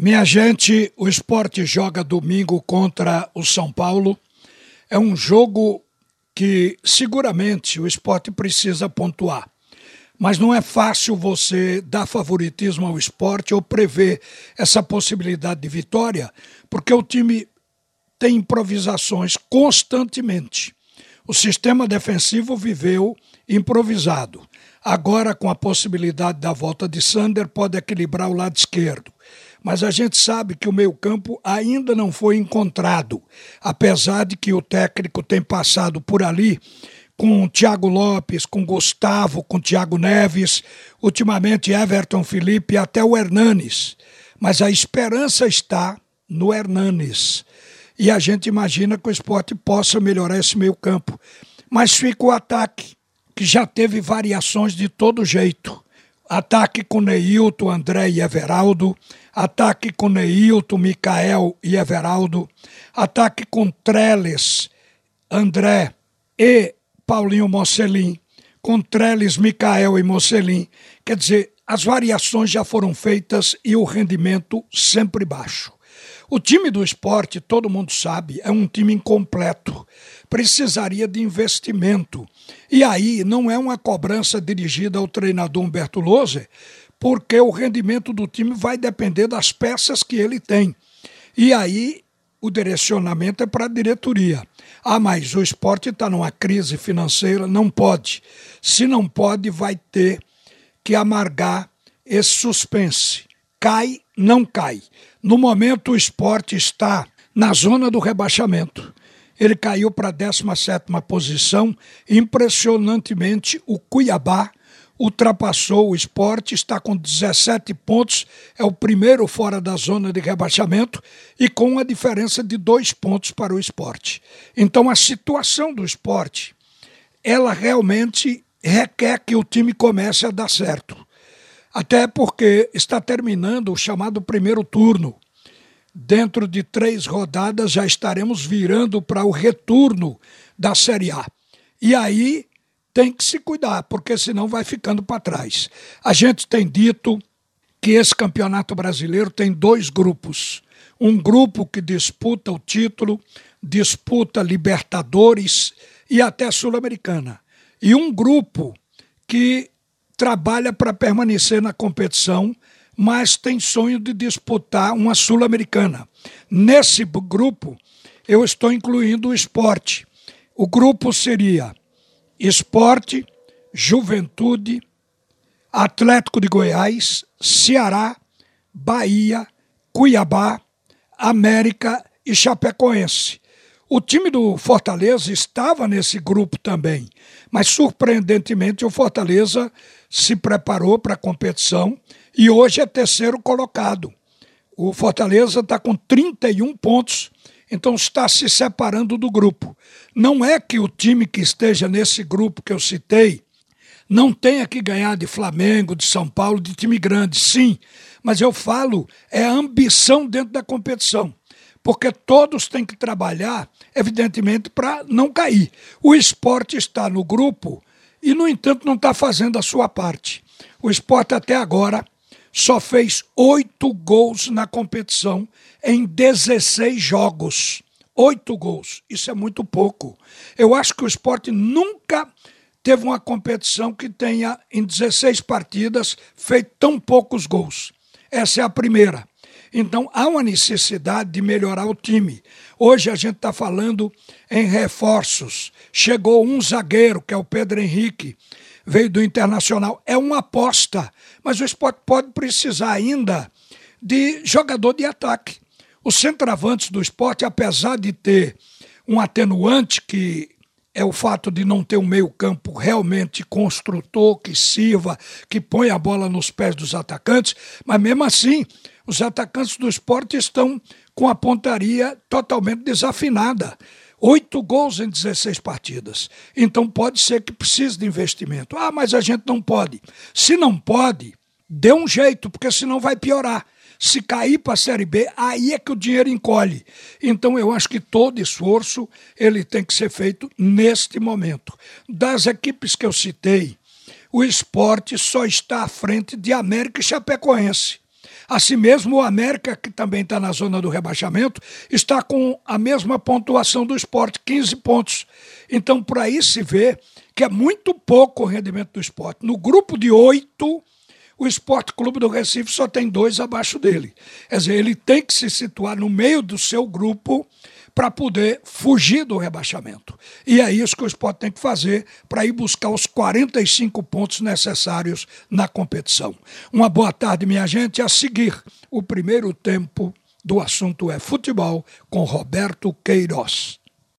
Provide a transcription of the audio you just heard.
Minha gente, o esporte joga domingo contra o São Paulo. É um jogo que seguramente o esporte precisa pontuar. Mas não é fácil você dar favoritismo ao esporte ou prever essa possibilidade de vitória, porque o time tem improvisações constantemente. O sistema defensivo viveu improvisado. Agora, com a possibilidade da volta de Sander, pode equilibrar o lado esquerdo mas a gente sabe que o meio-campo ainda não foi encontrado, apesar de que o técnico tem passado por ali com o Thiago Lopes, com Gustavo, com Thiago Neves, ultimamente Everton Felipe e até o Hernanes. Mas a esperança está no Hernanes. E a gente imagina que o esporte possa melhorar esse meio-campo. Mas fica o ataque, que já teve variações de todo jeito. Ataque com Neilton, André e Everaldo. Ataque com Neilton, Micael e Everaldo. Ataque com Treles, André e Paulinho Mocelin. Com Treles, Micael e Mocelin. Quer dizer, as variações já foram feitas e o rendimento sempre baixo. O time do esporte, todo mundo sabe, é um time incompleto. Precisaria de investimento. E aí não é uma cobrança dirigida ao treinador Humberto Loser, porque o rendimento do time vai depender das peças que ele tem. E aí o direcionamento é para a diretoria. Ah, mas o esporte está numa crise financeira, não pode. Se não pode, vai ter que amargar esse suspense. Cai, não cai. No momento, o esporte está na zona do rebaixamento. Ele caiu para a 17 posição. Impressionantemente, o Cuiabá ultrapassou o esporte, está com 17 pontos, é o primeiro fora da zona de rebaixamento e com uma diferença de dois pontos para o esporte. Então, a situação do esporte, ela realmente requer que o time comece a dar certo. Até porque está terminando o chamado primeiro turno. Dentro de três rodadas já estaremos virando para o retorno da Série A. E aí tem que se cuidar, porque senão vai ficando para trás. A gente tem dito que esse campeonato brasileiro tem dois grupos. Um grupo que disputa o título, disputa Libertadores e até Sul-Americana. E um grupo que trabalha para permanecer na competição, mas tem sonho de disputar uma Sul-Americana. Nesse grupo, eu estou incluindo o esporte. O grupo seria Esporte, Juventude, Atlético de Goiás, Ceará, Bahia, Cuiabá, América e Chapecoense. O time do Fortaleza estava nesse grupo também, mas surpreendentemente o Fortaleza se preparou para a competição e hoje é terceiro colocado. O Fortaleza está com 31 pontos, então está se separando do grupo. Não é que o time que esteja nesse grupo que eu citei não tenha que ganhar de Flamengo, de São Paulo, de time grande, sim, mas eu falo é ambição dentro da competição porque todos têm que trabalhar, evidentemente, para não cair. O esporte está no grupo e, no entanto, não está fazendo a sua parte. O esporte até agora só fez oito gols na competição em 16 jogos. Oito gols. Isso é muito pouco. Eu acho que o esporte nunca teve uma competição que tenha, em 16 partidas, feito tão poucos gols. Essa é a primeira. Então há uma necessidade de melhorar o time. Hoje a gente está falando em reforços. Chegou um zagueiro, que é o Pedro Henrique, veio do Internacional. É uma aposta, mas o esporte pode precisar ainda de jogador de ataque. Os centroavantes do esporte, apesar de ter um atenuante que é o fato de não ter um meio-campo realmente construtor, que sirva, que põe a bola nos pés dos atacantes, mas mesmo assim, os atacantes do esporte estão com a pontaria totalmente desafinada. Oito gols em 16 partidas. Então pode ser que precise de investimento. Ah, mas a gente não pode. Se não pode, dê um jeito, porque senão vai piorar. Se cair para a Série B, aí é que o dinheiro encolhe. Então eu acho que todo esforço ele tem que ser feito neste momento. Das equipes que eu citei, o esporte só está à frente de América e Chapecoense. Assim mesmo, o América, que também está na zona do rebaixamento, está com a mesma pontuação do esporte, 15 pontos. Então, por aí se vê que é muito pouco o rendimento do esporte. No grupo de oito, o Esporte Clube do Recife só tem dois abaixo dele. Quer dizer, ele tem que se situar no meio do seu grupo para poder fugir do rebaixamento. E é isso que o esporte tem que fazer para ir buscar os 45 pontos necessários na competição. Uma boa tarde, minha gente. A seguir, o primeiro tempo do assunto é futebol com Roberto Queiroz.